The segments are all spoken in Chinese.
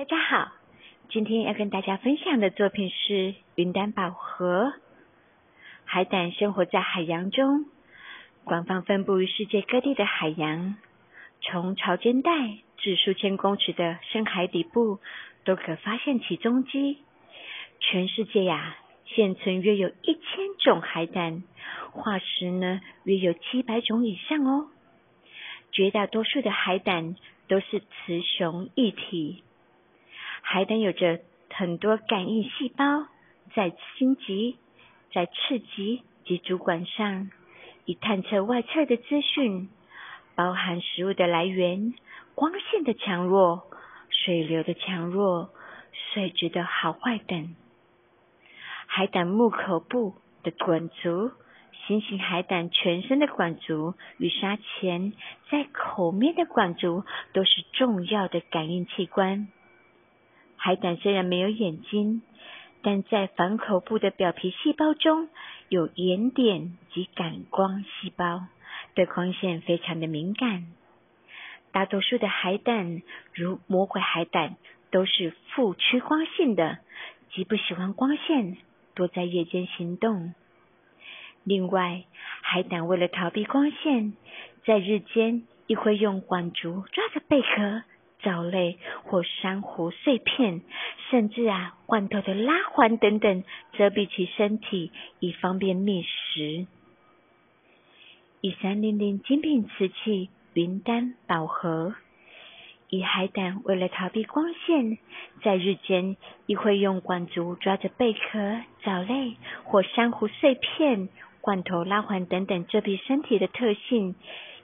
大家好，今天要跟大家分享的作品是云丹宝盒。海胆生活在海洋中，广泛分布于世界各地的海洋，从潮间带至数千公尺的深海底部，都可发现其踪迹。全世界呀，现存约有一千种海胆，化石呢约有七百种以上哦。绝大多数的海胆都是雌雄异体。海胆有着很多感应细胞，在心棘、在翅棘及主管上，以探测外侧的资讯，包含食物的来源、光线的强弱、水流的强弱、水质的好坏等。海胆木口部的管足，新型海胆全身的管足与沙前在口面的管足都是重要的感应器官。海胆虽然没有眼睛，但在反口部的表皮细胞中有眼点及感光细胞，对光线非常的敏感。大多数的海胆，如魔鬼海胆，都是负趋光性的，极不喜欢光线，多在夜间行动。另外，海胆为了逃避光线，在日间亦会用管足抓着贝壳。藻类或珊瑚碎片，甚至啊罐头的拉环等等，遮蔽其身体，以方便觅食。以三零零精品瓷器云丹宝盒，以海胆为了逃避光线，在日间亦会用管足抓着贝壳、藻类或珊瑚碎片、罐头拉环等等遮蔽身体的特性。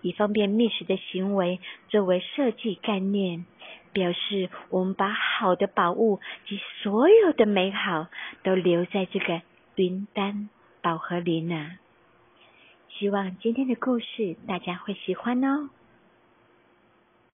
以方便觅食的行为作为设计概念，表示我们把好的宝物及所有的美好都留在这个云丹宝盒里呢。希望今天的故事大家会喜欢哦。